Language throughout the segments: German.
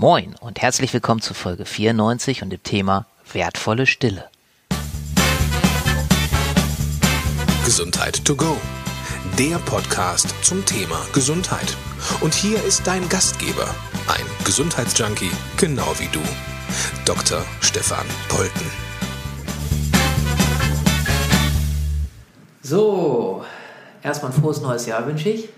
Moin und herzlich willkommen zu Folge 94 und dem Thema wertvolle Stille. Gesundheit to go. Der Podcast zum Thema Gesundheit. Und hier ist dein Gastgeber, ein Gesundheitsjunkie, genau wie du, Dr. Stefan Polten. So, erstmal ein frohes neues Jahr wünsche ich.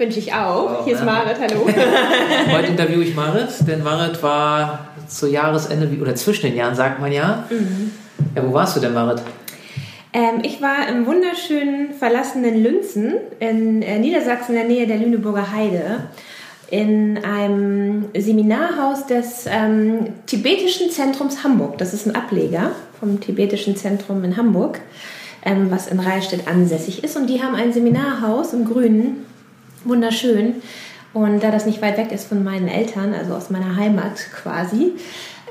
Wünsche ich auch. Hier ist Marit, hallo. Heute interviewe ich Marit, denn Marit war zu Jahresende, oder zwischen den Jahren sagt man ja. Mhm. Ja, wo warst du denn, Marit? Ähm, ich war im wunderschönen verlassenen Lünzen in äh, Niedersachsen in der Nähe der Lüneburger Heide in einem Seminarhaus des ähm, Tibetischen Zentrums Hamburg. Das ist ein Ableger vom Tibetischen Zentrum in Hamburg, ähm, was in Rahlstedt ansässig ist. Und die haben ein Seminarhaus im Grünen wunderschön. Und da das nicht weit weg ist von meinen Eltern, also aus meiner Heimat quasi,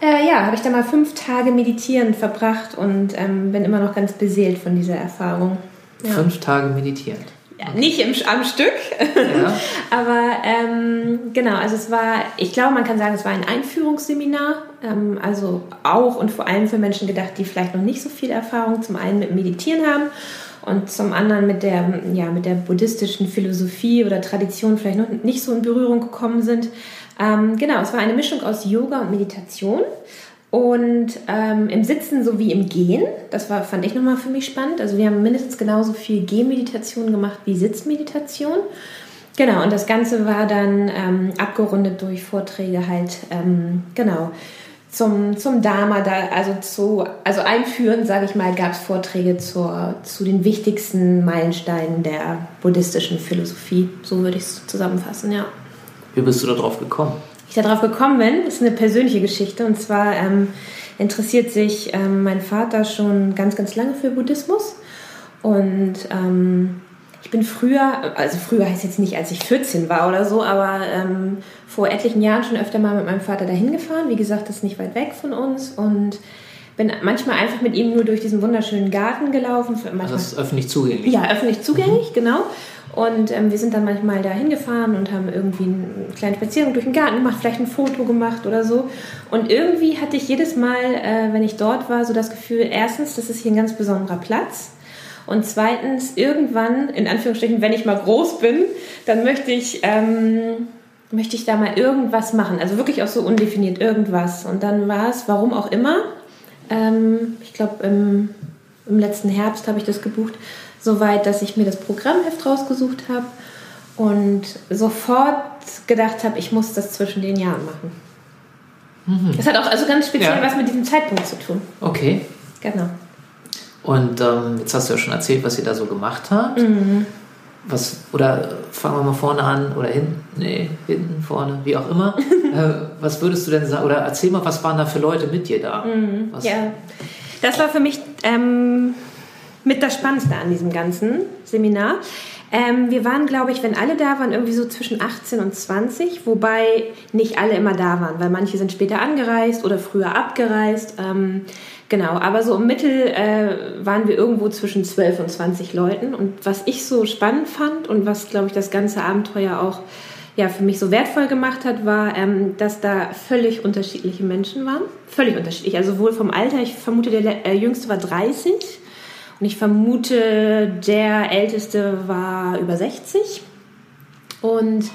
äh, ja, habe ich da mal fünf Tage meditieren verbracht und ähm, bin immer noch ganz beseelt von dieser Erfahrung. Ja. Fünf Tage meditieren? Ja, nicht im, am Stück, ja. aber ähm, genau, also es war, ich glaube, man kann sagen, es war ein Einführungsseminar, ähm, also auch und vor allem für Menschen gedacht, die vielleicht noch nicht so viel Erfahrung zum einen mit Meditieren haben und zum anderen mit der, ja, mit der buddhistischen Philosophie oder Tradition vielleicht noch nicht so in Berührung gekommen sind. Ähm, genau, es war eine Mischung aus Yoga und Meditation und ähm, im Sitzen sowie im Gehen. Das war, fand ich nochmal für mich spannend. Also wir haben mindestens genauso viel Gehmeditation gemacht wie Sitzmeditation. Genau, und das Ganze war dann ähm, abgerundet durch Vorträge halt, ähm, genau, zum, zum Dharma, da, also, zu, also einführend, sage ich mal, gab es Vorträge zur, zu den wichtigsten Meilensteinen der buddhistischen Philosophie. So würde ich es zusammenfassen, ja. Wie bist du darauf gekommen? Wie ich darauf gekommen bin, ist eine persönliche Geschichte. Und zwar ähm, interessiert sich ähm, mein Vater schon ganz, ganz lange für Buddhismus. Und ähm, ich bin früher, also früher heißt jetzt nicht, als ich 14 war oder so, aber ähm, vor etlichen Jahren schon öfter mal mit meinem Vater dahin gefahren. Wie gesagt, das ist nicht weit weg von uns und bin manchmal einfach mit ihm nur durch diesen wunderschönen Garten gelaufen. Manchmal, also das ist öffentlich zugänglich? Ja, öffentlich zugänglich, mhm. genau. Und ähm, wir sind dann manchmal da hingefahren und haben irgendwie einen kleinen Spaziergang durch den Garten gemacht, vielleicht ein Foto gemacht oder so. Und irgendwie hatte ich jedes Mal, äh, wenn ich dort war, so das Gefühl, erstens, das ist hier ein ganz besonderer Platz. Und zweitens, irgendwann, in Anführungsstrichen, wenn ich mal groß bin, dann möchte ich, ähm, möchte ich da mal irgendwas machen. Also wirklich auch so undefiniert irgendwas. Und dann war es, warum auch immer, ähm, ich glaube im, im letzten Herbst habe ich das gebucht, soweit, dass ich mir das Programmheft rausgesucht habe und sofort gedacht habe, ich muss das zwischen den Jahren machen. Mhm. Das hat auch also ganz speziell ja. was mit diesem Zeitpunkt zu tun. Okay. Genau. Und ähm, jetzt hast du ja schon erzählt, was ihr da so gemacht habt. Mhm. Was, oder fangen wir mal vorne an oder hinten, nee, hinten, vorne, wie auch immer. äh, was würdest du denn sagen? Oder erzähl mal, was waren da für Leute mit dir da? Mhm. Ja, das war für mich ähm, mit das Spannendste an diesem ganzen Seminar. Ähm, wir waren, glaube ich, wenn alle da waren, irgendwie so zwischen 18 und 20, wobei nicht alle immer da waren, weil manche sind später angereist oder früher abgereist. Ähm, Genau, aber so im Mittel äh, waren wir irgendwo zwischen 12 und 20 Leuten. Und was ich so spannend fand und was, glaube ich, das ganze Abenteuer auch ja, für mich so wertvoll gemacht hat, war, ähm, dass da völlig unterschiedliche Menschen waren. Völlig unterschiedlich. Also sowohl vom Alter, ich vermute, der äh, Jüngste war 30 und ich vermute, der Älteste war über 60. Und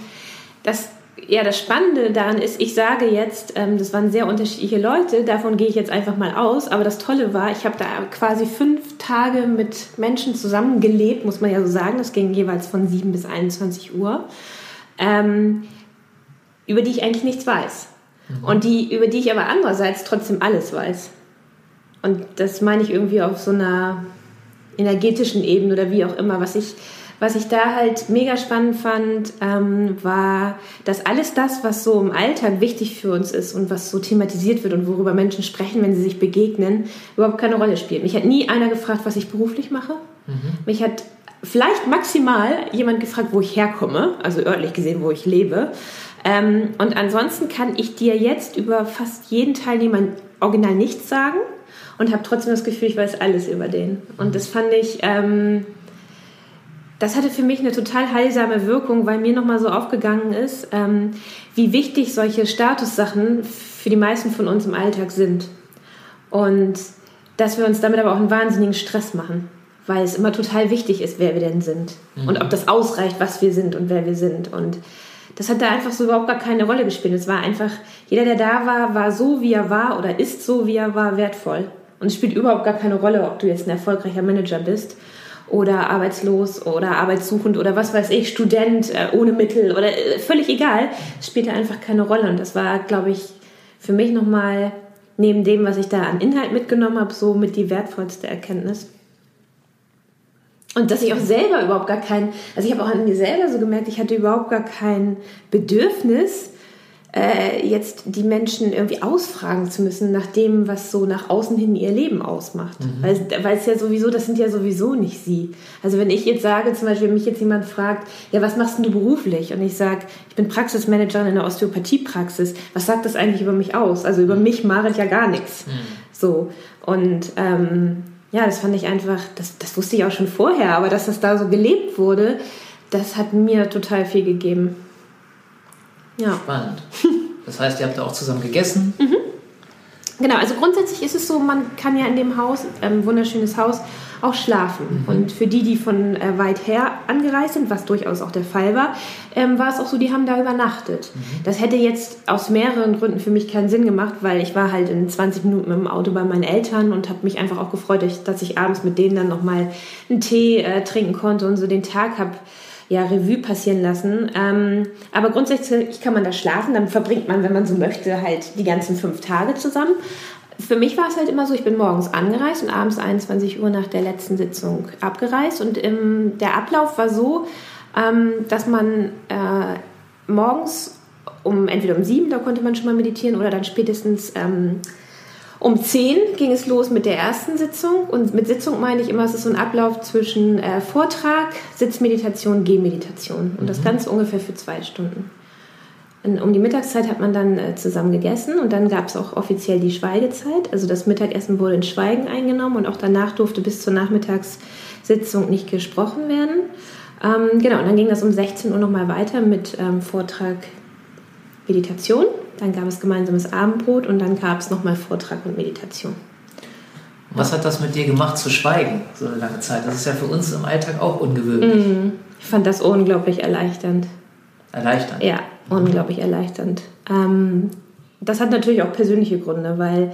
das ja, das Spannende daran ist, ich sage jetzt, ähm, das waren sehr unterschiedliche Leute, davon gehe ich jetzt einfach mal aus, aber das Tolle war, ich habe da quasi fünf Tage mit Menschen zusammengelebt, muss man ja so sagen, das ging jeweils von 7 bis 21 Uhr, ähm, über die ich eigentlich nichts weiß. Mhm. Und die, über die ich aber andererseits trotzdem alles weiß. Und das meine ich irgendwie auf so einer energetischen Ebene oder wie auch immer, was ich was ich da halt mega spannend fand, ähm, war, dass alles das, was so im Alltag wichtig für uns ist und was so thematisiert wird und worüber Menschen sprechen, wenn sie sich begegnen, überhaupt keine Rolle spielt. Mich hat nie einer gefragt, was ich beruflich mache. Mhm. Mich hat vielleicht maximal jemand gefragt, wo ich herkomme, also örtlich gesehen, wo ich lebe. Ähm, und ansonsten kann ich dir jetzt über fast jeden Teilnehmer original nichts sagen und habe trotzdem das Gefühl, ich weiß alles über den. Und das fand ich... Ähm, das hatte für mich eine total heilsame Wirkung, weil mir nochmal so aufgegangen ist, ähm, wie wichtig solche Statussachen für die meisten von uns im Alltag sind. Und dass wir uns damit aber auch einen wahnsinnigen Stress machen, weil es immer total wichtig ist, wer wir denn sind mhm. und ob das ausreicht, was wir sind und wer wir sind. Und das hat da einfach so überhaupt gar keine Rolle gespielt. Es war einfach, jeder, der da war, war so, wie er war oder ist so, wie er war, wertvoll. Und es spielt überhaupt gar keine Rolle, ob du jetzt ein erfolgreicher Manager bist oder arbeitslos oder arbeitssuchend oder was weiß ich, Student äh, ohne Mittel oder äh, völlig egal. Spielte einfach keine Rolle. Und das war, glaube ich, für mich nochmal neben dem, was ich da an Inhalt mitgenommen habe, so mit die wertvollste Erkenntnis. Und dass ich auch selber überhaupt gar kein, also ich habe auch an mir selber so gemerkt, ich hatte überhaupt gar kein Bedürfnis, äh, jetzt die Menschen irgendwie ausfragen zu müssen nach dem, was so nach außen hin ihr Leben ausmacht. Mhm. Weil, weil es ja sowieso, das sind ja sowieso nicht sie. Also wenn ich jetzt sage, zum Beispiel, wenn mich jetzt jemand fragt, ja, was machst denn du beruflich? Und ich sage, ich bin Praxismanagerin in der Osteopathiepraxis. Was sagt das eigentlich über mich aus? Also über mich Marit ja gar nichts. Mhm. So. Und ähm, ja, das fand ich einfach, das, das wusste ich auch schon vorher, aber dass das da so gelebt wurde, das hat mir total viel gegeben. Ja. Spannend. Das heißt, ihr habt da auch zusammen gegessen. Mhm. Genau, also grundsätzlich ist es so, man kann ja in dem Haus, ähm, wunderschönes Haus, auch schlafen. Mhm. Und für die, die von äh, weit her angereist sind, was durchaus auch der Fall war, ähm, war es auch so, die haben da übernachtet. Mhm. Das hätte jetzt aus mehreren Gründen für mich keinen Sinn gemacht, weil ich war halt in 20 Minuten mit dem Auto bei meinen Eltern und habe mich einfach auch gefreut, dass ich abends mit denen dann nochmal einen Tee äh, trinken konnte und so den Tag habe ja, Revue passieren lassen. Ähm, aber grundsätzlich kann man da schlafen, dann verbringt man, wenn man so möchte, halt die ganzen fünf Tage zusammen. Für mich war es halt immer so, ich bin morgens angereist und abends 21 Uhr nach der letzten Sitzung abgereist. Und ähm, der Ablauf war so, ähm, dass man äh, morgens um entweder um sieben, da konnte man schon mal meditieren, oder dann spätestens ähm, um 10 ging es los mit der ersten Sitzung und mit Sitzung meine ich immer, es ist so ein Ablauf zwischen äh, Vortrag, Sitzmeditation, Gehmeditation und mhm. das Ganze ungefähr für zwei Stunden. Und um die Mittagszeit hat man dann äh, zusammen gegessen und dann gab es auch offiziell die Schweigezeit. Also das Mittagessen wurde in Schweigen eingenommen und auch danach durfte bis zur Nachmittagssitzung nicht gesprochen werden. Ähm, genau, und dann ging das um 16 Uhr nochmal weiter mit ähm, Vortrag Meditation dann gab es gemeinsames Abendbrot und dann gab es nochmal Vortrag und Meditation. Was hat das mit dir gemacht, zu schweigen, so eine lange Zeit? Das ist ja für uns im Alltag auch ungewöhnlich. Mm, ich fand das unglaublich erleichternd. Erleichternd? Ja, unglaublich erleichternd. Ähm, das hat natürlich auch persönliche Gründe, weil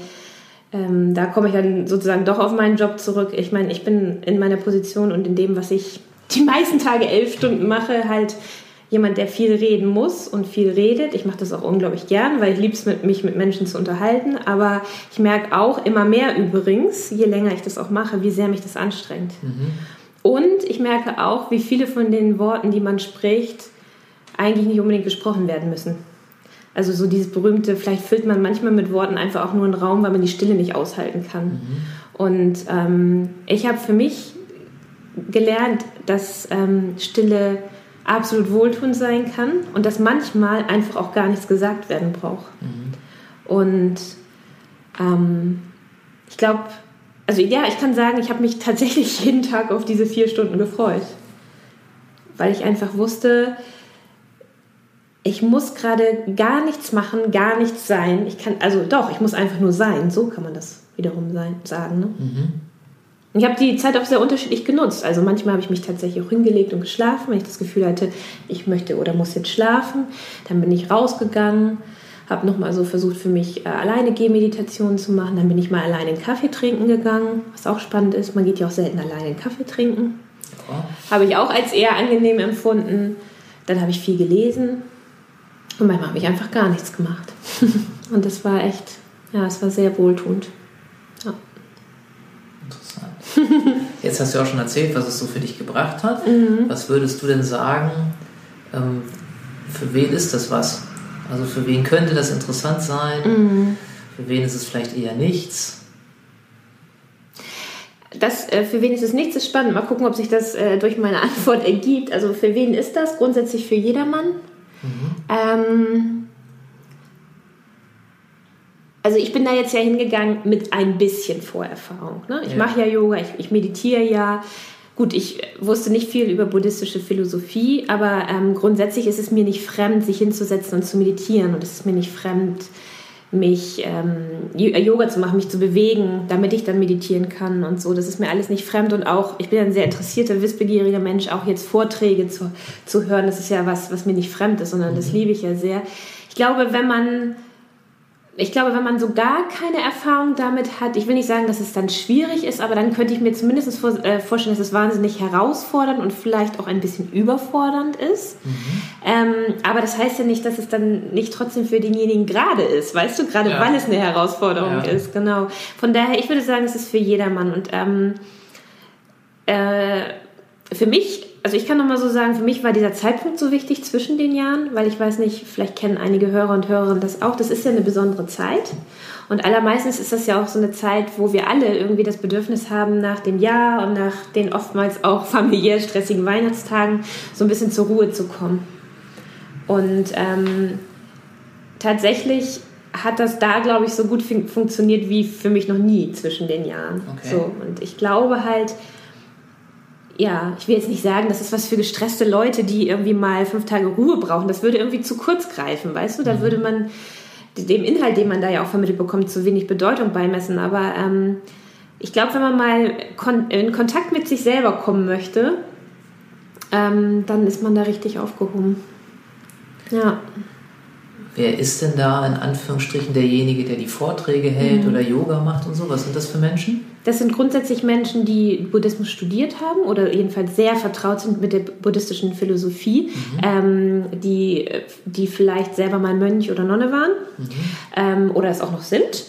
ähm, da komme ich dann sozusagen doch auf meinen Job zurück. Ich meine, ich bin in meiner Position und in dem, was ich die meisten Tage elf Stunden mache, halt jemand, der viel reden muss und viel redet. Ich mache das auch unglaublich gern, weil ich liebe es, mich mit Menschen zu unterhalten. Aber ich merke auch immer mehr übrigens, je länger ich das auch mache, wie sehr mich das anstrengt. Mhm. Und ich merke auch, wie viele von den Worten, die man spricht, eigentlich nicht unbedingt gesprochen werden müssen. Also so dieses berühmte, vielleicht füllt man manchmal mit Worten einfach auch nur einen Raum, weil man die Stille nicht aushalten kann. Mhm. Und ähm, ich habe für mich gelernt, dass ähm, Stille absolut wohltuend sein kann und dass manchmal einfach auch gar nichts gesagt werden braucht. Mhm. Und ähm, ich glaube, also ja, ich kann sagen, ich habe mich tatsächlich jeden Tag auf diese vier Stunden gefreut, weil ich einfach wusste, ich muss gerade gar nichts machen, gar nichts sein. Ich kann, also doch, ich muss einfach nur sein. So kann man das wiederum sein, sagen. Ne? Mhm. Ich habe die Zeit auch sehr unterschiedlich genutzt. Also manchmal habe ich mich tatsächlich auch hingelegt und geschlafen, wenn ich das Gefühl hatte, ich möchte oder muss jetzt schlafen. Dann bin ich rausgegangen, habe nochmal so versucht für mich äh, alleine Gehmeditationen zu machen. Dann bin ich mal alleine einen Kaffee trinken gegangen, was auch spannend ist. Man geht ja auch selten alleine einen Kaffee trinken. Ja. Habe ich auch als eher angenehm empfunden. Dann habe ich viel gelesen und manchmal habe ich einfach gar nichts gemacht. und das war echt, ja, es war sehr wohltuend. Jetzt hast du auch schon erzählt, was es so für dich gebracht hat. Mhm. Was würdest du denn sagen, ähm, für wen ist das was? Also für wen könnte das interessant sein? Mhm. Für wen ist es vielleicht eher nichts? Das, äh, für wen ist es nichts, ist spannend. Mal gucken, ob sich das äh, durch meine Antwort ergibt. Also für wen ist das? Grundsätzlich für jedermann. Mhm. Ähm, also ich bin da jetzt ja hingegangen mit ein bisschen Vorerfahrung. Ne? Ich ja. mache ja Yoga, ich, ich meditiere ja. gut, ich wusste nicht viel über buddhistische Philosophie, aber ähm, grundsätzlich ist es mir nicht fremd, sich hinzusetzen und zu meditieren. Und es ist mir nicht fremd, mich ähm, Yoga zu machen, mich zu bewegen, damit ich dann meditieren kann und so. Das ist mir alles nicht fremd und auch, ich bin ein sehr interessierter, wissbegieriger Mensch, auch jetzt Vorträge zu, zu hören, das ist ja was, was mir nicht fremd ist, sondern das mhm. liebe ich ja sehr. Ich glaube, wenn man ich glaube, wenn man so gar keine Erfahrung damit hat, ich will nicht sagen, dass es dann schwierig ist, aber dann könnte ich mir zumindest vor, äh, vorstellen, dass es wahnsinnig herausfordernd und vielleicht auch ein bisschen überfordernd ist. Mhm. Ähm, aber das heißt ja nicht, dass es dann nicht trotzdem für denjenigen gerade ist, weißt du, gerade ja. weil es eine Herausforderung ja. ist, genau. Von daher, ich würde sagen, es ist für jedermann und ähm, äh, für mich also ich kann noch mal so sagen, für mich war dieser Zeitpunkt so wichtig zwischen den Jahren, weil ich weiß nicht, vielleicht kennen einige Hörer und Hörerinnen das auch. Das ist ja eine besondere Zeit. Und allermeistens ist das ja auch so eine Zeit, wo wir alle irgendwie das Bedürfnis haben, nach dem Jahr und nach den oftmals auch familiär stressigen Weihnachtstagen so ein bisschen zur Ruhe zu kommen. Und ähm, tatsächlich hat das da, glaube ich, so gut fun funktioniert wie für mich noch nie zwischen den Jahren. Okay. So, und ich glaube halt, ja, ich will jetzt nicht sagen, das ist was für gestresste Leute, die irgendwie mal fünf Tage Ruhe brauchen. Das würde irgendwie zu kurz greifen, weißt du? Da mhm. würde man dem Inhalt, den man da ja auch vermittelt bekommt, zu wenig Bedeutung beimessen. Aber ähm, ich glaube, wenn man mal kon in Kontakt mit sich selber kommen möchte, ähm, dann ist man da richtig aufgehoben. Ja. Wer ist denn da in Anführungsstrichen derjenige, der die Vorträge hält mhm. oder Yoga macht und so? Was sind das für Menschen? Das sind grundsätzlich Menschen, die Buddhismus studiert haben oder jedenfalls sehr vertraut sind mit der buddhistischen Philosophie, mhm. ähm, die, die vielleicht selber mal Mönch oder Nonne waren mhm. ähm, oder es auch noch sind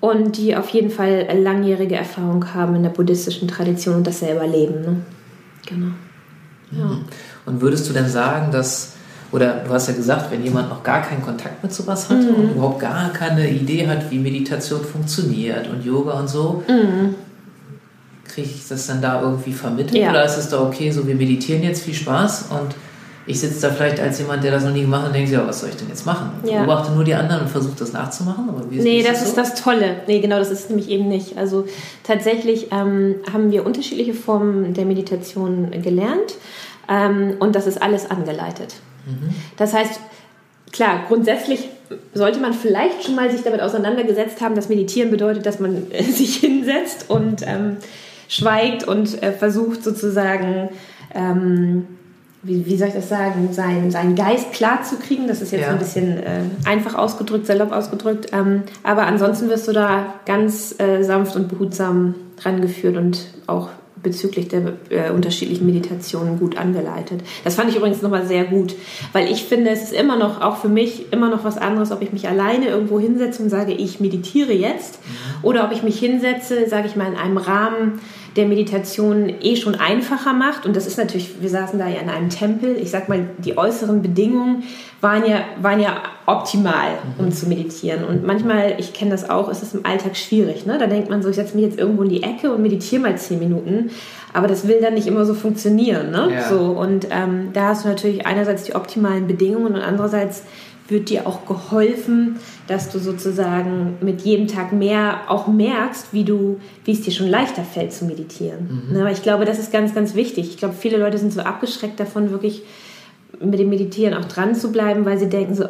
und die auf jeden Fall langjährige Erfahrung haben in der buddhistischen Tradition und das selber leben. Ne? Genau. Ja. Mhm. Und würdest du denn sagen, dass oder du hast ja gesagt, wenn jemand noch gar keinen Kontakt mit sowas hat mhm. und überhaupt gar keine Idee hat, wie Meditation funktioniert und Yoga und so, mhm. kriege ich das dann da irgendwie vermittelt? Ja. Oder ist es da okay, so wir meditieren jetzt, viel Spaß und ich sitze da vielleicht als jemand, der das noch nie gemacht hat und denke, ja, was soll ich denn jetzt machen? Ja. Beobachte nur die anderen und versuche das nachzumachen? Aber wie ist, nee, das, das ist das Tolle. Nee, genau, das ist nämlich eben nicht. Also tatsächlich ähm, haben wir unterschiedliche Formen der Meditation gelernt ähm, und das ist alles angeleitet. Das heißt, klar, grundsätzlich sollte man vielleicht schon mal sich damit auseinandergesetzt haben, dass Meditieren bedeutet, dass man äh, sich hinsetzt und ähm, schweigt und äh, versucht sozusagen, ähm, wie, wie, soll ich das sagen, seinen, seinen Geist klar zu kriegen. Das ist jetzt ja. ein bisschen äh, einfach ausgedrückt, salopp ausgedrückt. Ähm, aber ansonsten wirst du da ganz äh, sanft und behutsam rangeführt und auch bezüglich der äh, unterschiedlichen Meditationen gut angeleitet. Das fand ich übrigens nochmal sehr gut, weil ich finde, es ist immer noch, auch für mich, immer noch was anderes, ob ich mich alleine irgendwo hinsetze und sage, ich meditiere jetzt, mhm. oder ob ich mich hinsetze, sage ich mal, in einem Rahmen, der Meditation eh schon einfacher macht. Und das ist natürlich, wir saßen da ja in einem Tempel. Ich sag mal, die äußeren Bedingungen waren ja, waren ja optimal, um zu meditieren. Und manchmal, ich kenne das auch, ist es im Alltag schwierig. Ne? Da denkt man so, ich setze mich jetzt irgendwo in die Ecke und meditiere mal zehn Minuten. Aber das will dann nicht immer so funktionieren. Ne? Ja. So, und ähm, da hast du natürlich einerseits die optimalen Bedingungen und andererseits wird dir auch geholfen, dass du sozusagen mit jedem Tag mehr auch merkst, wie du, wie es dir schon leichter fällt zu meditieren. Mhm. Aber ich glaube, das ist ganz, ganz wichtig. Ich glaube, viele Leute sind so abgeschreckt davon, wirklich mit dem Meditieren auch dran zu bleiben, weil sie denken so,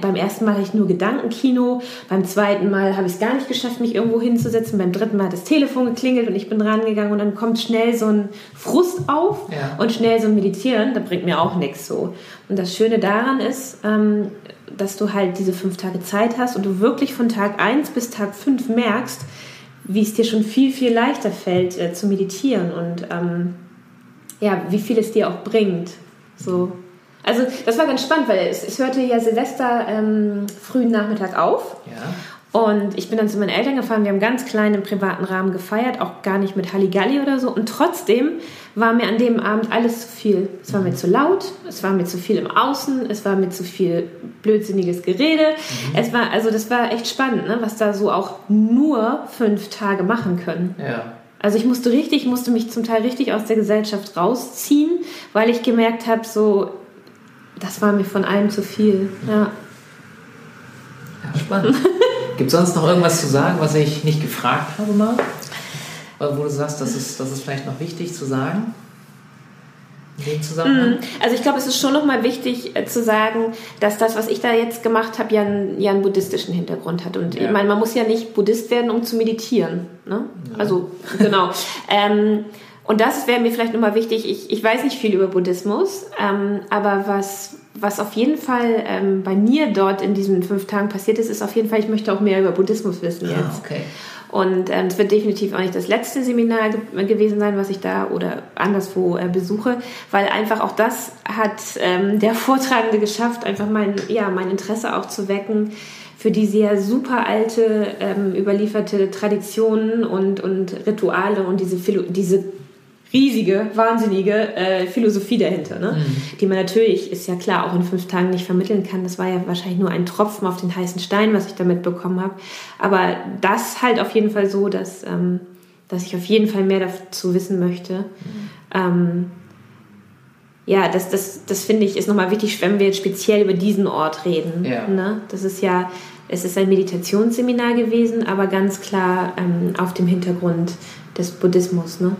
beim ersten Mal hatte ich nur Gedankenkino, beim zweiten Mal habe ich es gar nicht geschafft, mich irgendwo hinzusetzen, beim dritten Mal hat das Telefon geklingelt und ich bin dran gegangen und dann kommt schnell so ein Frust auf ja. und schnell so ein Meditieren, da bringt mir auch nichts so. Und das Schöne daran ist, ähm, dass du halt diese fünf Tage Zeit hast und du wirklich von Tag 1 bis Tag 5 merkst, wie es dir schon viel, viel leichter fällt äh, zu meditieren und ähm, ja, wie viel es dir auch bringt. So. Also das war ganz spannend, weil es, es hörte ja Silvester ähm, frühen Nachmittag auf. Ja. Und ich bin dann zu meinen Eltern gefahren. Wir haben ganz klein im privaten Rahmen gefeiert, auch gar nicht mit Halligalli oder so. Und trotzdem war mir an dem Abend alles zu viel. Es war mir zu laut, es war mir zu viel im Außen, es war mir zu viel blödsinniges Gerede. Mhm. Es war, also das war echt spannend, ne? was da so auch nur fünf Tage machen können. Ja. Also ich musste richtig, ich musste mich zum Teil richtig aus der Gesellschaft rausziehen, weil ich gemerkt habe, so das war mir von allem zu viel. Ja. ja spannend. Gibt es sonst noch irgendwas zu sagen, was ich nicht gefragt habe, Marc? wo du sagst, das ist, das ist vielleicht noch wichtig zu sagen? Mm, also ich glaube, es ist schon nochmal wichtig äh, zu sagen, dass das, was ich da jetzt gemacht habe, ja, einen, ja einen buddhistischen Hintergrund hat. Und ja. ich meine, man muss ja nicht Buddhist werden, um zu meditieren. Ne? Ja. Also genau. ähm, und das wäre mir vielleicht nochmal wichtig. Ich, ich weiß nicht viel über Buddhismus, ähm, aber was, was auf jeden Fall ähm, bei mir dort in diesen fünf Tagen passiert ist, ist auf jeden Fall, ich möchte auch mehr über Buddhismus wissen ah, jetzt. Okay. Und ähm, es wird definitiv auch nicht das letzte Seminar ge gewesen sein, was ich da oder anderswo äh, besuche, weil einfach auch das hat ähm, der Vortragende geschafft, einfach mein, ja, mein Interesse auch zu wecken für die sehr super alte, ähm, überlieferte Traditionen und, und Rituale und diese, Philo diese riesige, wahnsinnige äh, Philosophie dahinter, ne? Mhm. die man natürlich, ist ja klar, auch in fünf Tagen nicht vermitteln kann. Das war ja wahrscheinlich nur ein Tropfen auf den heißen Stein, was ich damit bekommen habe. Aber das halt auf jeden Fall so, dass, ähm, dass ich auf jeden Fall mehr dazu wissen möchte. Mhm. Ähm, ja, das, das, das finde ich ist nochmal wichtig, wenn wir jetzt speziell über diesen Ort reden. Ja. Ne? Das ist ja, es ist ein Meditationsseminar gewesen, aber ganz klar ähm, auf dem Hintergrund des Buddhismus. Ne?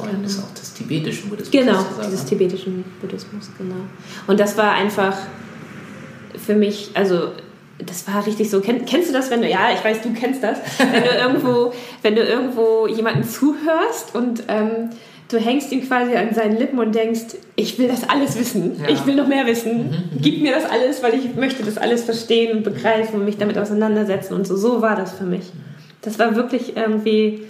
Vor allem genau. auch des tibetischen Buddhismus. Genau, dieses tibetischen Buddhismus, genau. Und das war einfach für mich, also das war richtig so. Kenn, kennst du das, wenn du, ja, ich weiß, du kennst das, wenn du irgendwo, wenn du irgendwo jemanden zuhörst und ähm, du hängst ihm quasi an seinen Lippen und denkst, ich will das alles wissen, ja. ich will noch mehr wissen, mhm, mhm. gib mir das alles, weil ich möchte das alles verstehen und begreifen und mich damit auseinandersetzen und so. So war das für mich. Das war wirklich irgendwie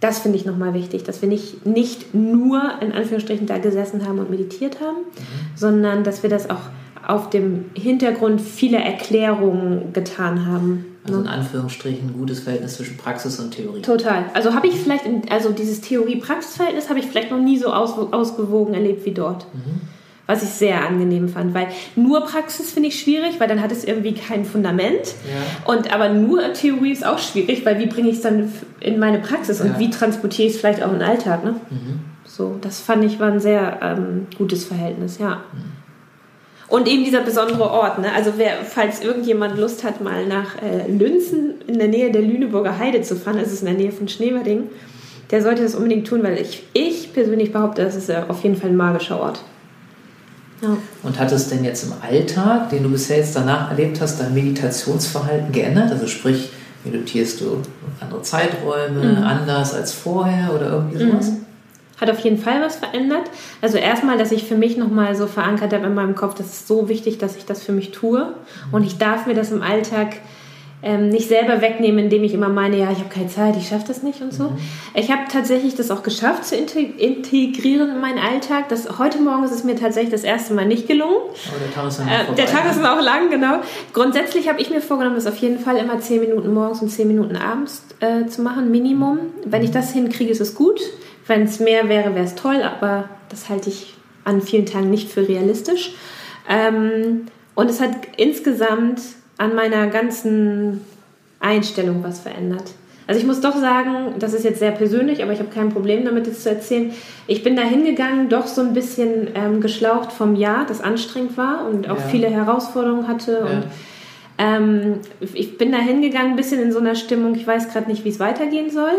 das finde ich nochmal wichtig, dass wir nicht, nicht nur in Anführungsstrichen da gesessen haben und meditiert haben, mhm. sondern dass wir das auch auf dem Hintergrund vieler Erklärungen getan haben. Also in Anführungsstrichen ein gutes Verhältnis zwischen Praxis und Theorie. Total. Also habe ich vielleicht, also dieses Theorie-Praxis-Verhältnis habe ich vielleicht noch nie so aus, ausgewogen erlebt wie dort. Mhm was ich sehr angenehm fand, weil nur Praxis finde ich schwierig, weil dann hat es irgendwie kein Fundament. Ja. Und aber nur Theorie ist auch schwierig, weil wie bringe ich es dann in meine Praxis und ja. wie transportiere ich es vielleicht auch in den Alltag. Ne? Mhm. So, das fand ich war ein sehr ähm, gutes Verhältnis, ja. Mhm. Und eben dieser besondere Ort. Ne? Also wer, falls irgendjemand Lust hat, mal nach äh, Lünzen in der Nähe der Lüneburger Heide zu fahren, das ist in der Nähe von Schneverding, der sollte das unbedingt tun, weil ich, ich persönlich behaupte, das ist äh, auf jeden Fall ein magischer Ort. Ja. Und hat es denn jetzt im Alltag, den du bisher jetzt danach erlebt hast, dein Meditationsverhalten geändert? Also sprich, meditierst du andere Zeiträume, mhm. anders als vorher oder irgendwie sowas? Mhm. Hat auf jeden Fall was verändert. Also erstmal, dass ich für mich nochmal so verankert habe in meinem Kopf, das ist so wichtig, dass ich das für mich tue. Mhm. Und ich darf mir das im Alltag ähm, nicht selber wegnehmen, indem ich immer meine, ja, ich habe keine Zeit, ich schaffe das nicht und so. Mhm. Ich habe tatsächlich das auch geschafft zu integrieren in meinen Alltag. Das, heute Morgen ist es mir tatsächlich das erste Mal nicht gelungen. Aber der Tag ist dann äh, Der Tag ist auch lang, genau. Grundsätzlich habe ich mir vorgenommen, das auf jeden Fall immer 10 Minuten morgens und 10 Minuten abends äh, zu machen, Minimum. Wenn ich das hinkriege, ist es gut. Wenn es mehr wäre, wäre es toll, aber das halte ich an vielen Tagen nicht für realistisch. Ähm, und es hat insgesamt an meiner ganzen Einstellung was verändert. Also ich muss doch sagen, das ist jetzt sehr persönlich, aber ich habe kein Problem damit, das zu erzählen. Ich bin da hingegangen, doch so ein bisschen ähm, geschlaucht vom Jahr, das anstrengend war und auch ja. viele Herausforderungen hatte. Ja. Und ähm, ich bin da hingegangen, ein bisschen in so einer Stimmung, ich weiß gerade nicht, wie es weitergehen soll.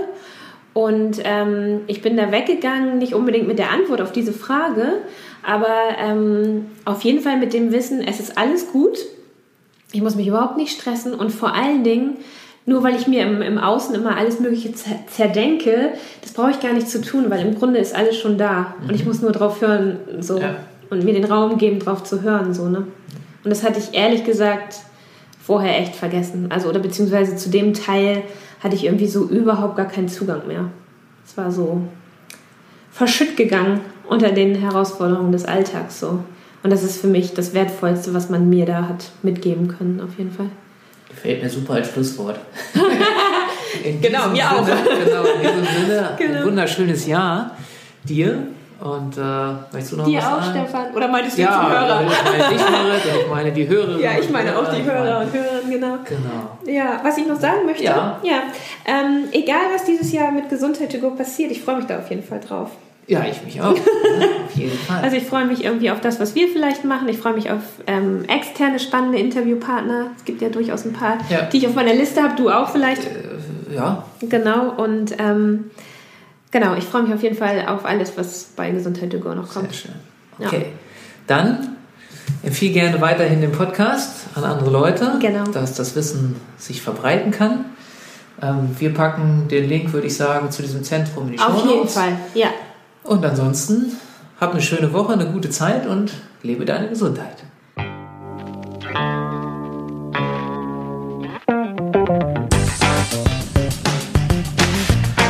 Und ähm, ich bin da weggegangen, nicht unbedingt mit der Antwort auf diese Frage, aber ähm, auf jeden Fall mit dem Wissen, es ist alles gut ich muss mich überhaupt nicht stressen und vor allen Dingen, nur weil ich mir im, im Außen immer alles Mögliche zerdenke, das brauche ich gar nicht zu tun, weil im Grunde ist alles schon da mhm. und ich mhm. muss nur drauf hören so ja. und mir den Raum geben, drauf zu hören so ne. Und das hatte ich ehrlich gesagt vorher echt vergessen, also oder beziehungsweise zu dem Teil hatte ich irgendwie so überhaupt gar keinen Zugang mehr. Es war so verschütt gegangen unter den Herausforderungen des Alltags so. Und das ist für mich das Wertvollste, was man mir da hat mitgeben können, auf jeden Fall. Gefällt mir super als Schlusswort. genau, mir auch. Genau, in diesem Sinne, genau. ein wunderschönes Jahr dir. Und äh, weißt du noch Dir was auch, sagen? Stefan? Oder meinst du ja, die Hörer? Ich meine dich, ich meine die Hörer. Ja, ich meine auch die Hörer und Hörerinnen, genau. Genau. Ja, was ich noch sagen möchte, ja. ja ähm, egal was dieses Jahr mit Gesundheit to go passiert, ich freue mich da auf jeden Fall drauf. Ja, ich mich auch. auf jeden Fall. Also ich freue mich irgendwie auf das, was wir vielleicht machen. Ich freue mich auf ähm, externe spannende Interviewpartner. Es gibt ja durchaus ein paar, ja. die ich auf meiner Liste habe. Du auch vielleicht. Äh, ja. Genau, und ähm, genau, ich freue mich auf jeden Fall auf alles, was bei Gesundheit to go noch kommt. Sehr schön. Okay, ja. dann empfehle gerne weiterhin den Podcast an andere Leute, genau. dass das Wissen sich verbreiten kann. Ähm, wir packen den Link, würde ich sagen, zu diesem Zentrum in die Show Auf jeden Fall, ja. Und ansonsten hab eine schöne Woche, eine gute Zeit und lebe deine Gesundheit.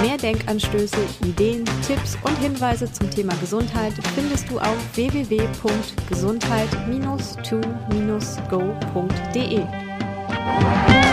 Mehr Denkanstöße, Ideen, Tipps und Hinweise zum Thema Gesundheit findest du auf www.gesundheit-to-go.de.